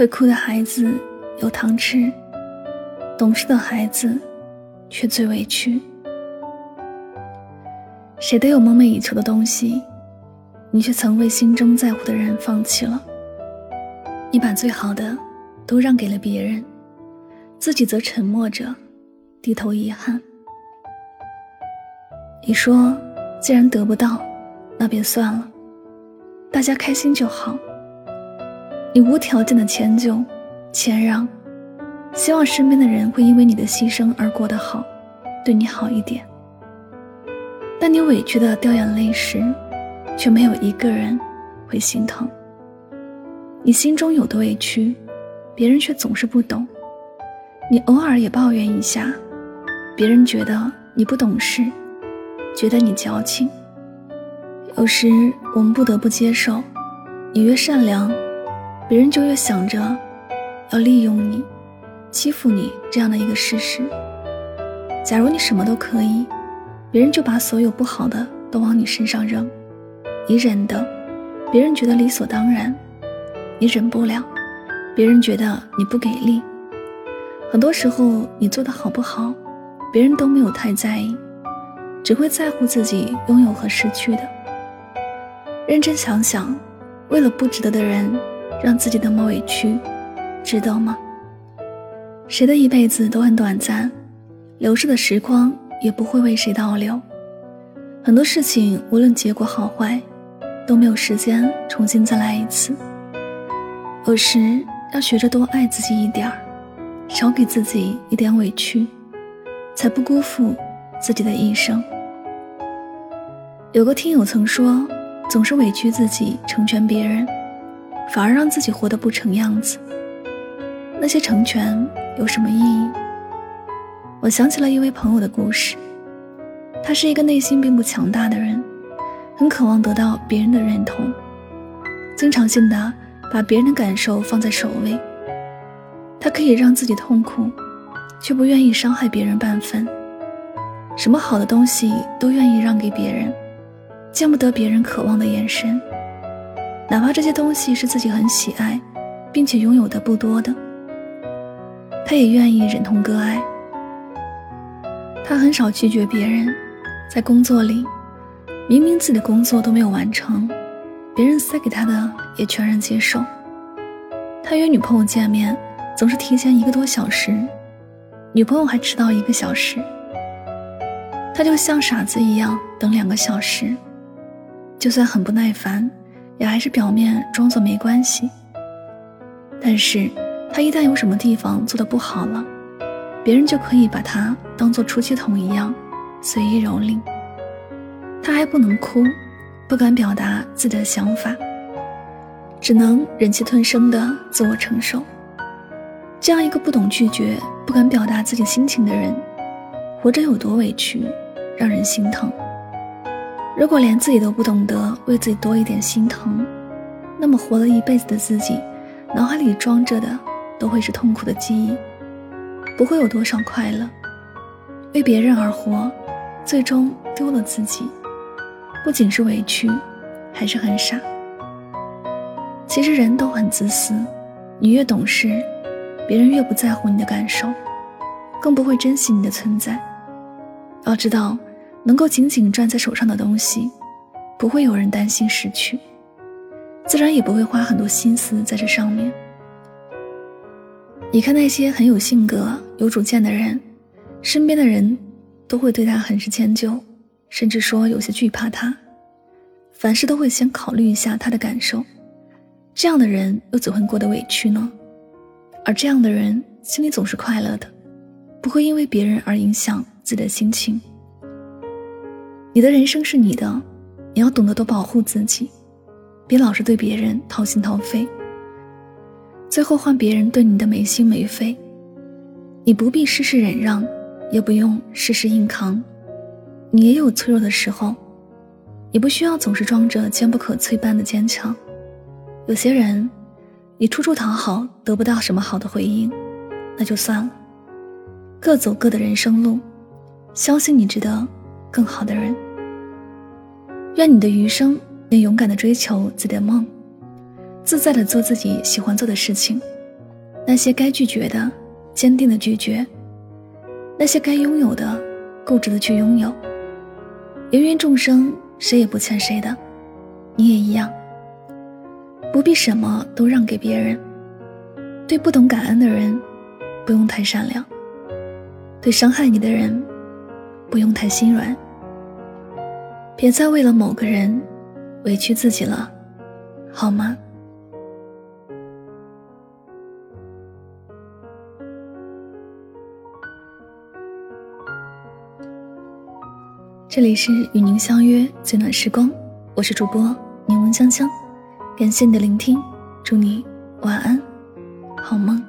会哭的孩子有糖吃，懂事的孩子却最委屈。谁都有梦寐以求的东西，你却曾为心中在乎的人放弃了。你把最好的都让给了别人，自己则沉默着，低头遗憾。你说，既然得不到，那便算了，大家开心就好。你无条件的迁就、谦让，希望身边的人会因为你的牺牲而过得好，对你好一点。但你委屈的掉眼泪时，却没有一个人会心疼。你心中有的委屈，别人却总是不懂。你偶尔也抱怨一下，别人觉得你不懂事，觉得你矫情。有时我们不得不接受，你越善良。别人就越想着要利用你、欺负你这样的一个事实。假如你什么都可以，别人就把所有不好的都往你身上扔。你忍的，别人觉得理所当然；你忍不了，别人觉得你不给力。很多时候，你做的好不好，别人都没有太在意，只会在乎自己拥有和失去的。认真想想，为了不值得的人。让自己那么委屈，值得吗？谁的一辈子都很短暂，流逝的时光也不会为谁倒流。很多事情无论结果好坏，都没有时间重新再来一次。有时要学着多爱自己一点儿，少给自己一点委屈，才不辜负自己的一生。有个听友曾说，总是委屈自己成全别人。反而让自己活得不成样子。那些成全有什么意义？我想起了一位朋友的故事。他是一个内心并不强大的人，很渴望得到别人的认同，经常性的把别人的感受放在首位。他可以让自己痛苦，却不愿意伤害别人半分。什么好的东西都愿意让给别人，见不得别人渴望的眼神。哪怕这些东西是自己很喜爱，并且拥有的不多的，他也愿意忍痛割爱。他很少拒绝别人，在工作里，明明自己的工作都没有完成，别人塞给他的也全然接受。他约女朋友见面，总是提前一个多小时，女朋友还迟到一个小时，他就像傻子一样等两个小时，就算很不耐烦。也还是表面装作没关系，但是他一旦有什么地方做的不好了，别人就可以把他当做出气筒一样随意蹂躏。他还不能哭，不敢表达自己的想法，只能忍气吞声的自我承受。这样一个不懂拒绝、不敢表达自己心情的人，活着有多委屈，让人心疼。如果连自己都不懂得为自己多一点心疼，那么活了一辈子的自己，脑海里装着的都会是痛苦的记忆，不会有多少快乐。为别人而活，最终丢了自己，不仅是委屈，还是很傻。其实人都很自私，你越懂事，别人越不在乎你的感受，更不会珍惜你的存在。要知道。能够紧紧攥在手上的东西，不会有人担心失去，自然也不会花很多心思在这上面。你看那些很有性格、有主见的人，身边的人都会对他很是迁就，甚至说有些惧怕他，凡事都会先考虑一下他的感受。这样的人又怎会过得委屈呢？而这样的人心里总是快乐的，不会因为别人而影响自己的心情。你的人生是你的，你要懂得多保护自己，别老是对别人掏心掏肺，最后换别人对你的没心没肺。你不必事事忍让，也不用事事硬扛，你也有脆弱的时候，你不需要总是装着坚不可摧般的坚强。有些人，你处处讨好，得不到什么好的回应，那就算了，各走各的人生路，相信你值得更好的人。愿你的余生能勇敢的追求自己的梦，自在的做自己喜欢做的事情，那些该拒绝的。坚定的拒绝那些该拥有的，固执的去拥有。芸芸众生，谁也不欠谁的，你也一样。不必什么都让给别人。对不懂感恩的人，不用太善良；对伤害你的人，不用太心软。别再为了某个人委屈自己了，好吗？这里是与您相约最暖时光，我是主播柠檬香香，感谢你的聆听，祝你晚安，好梦。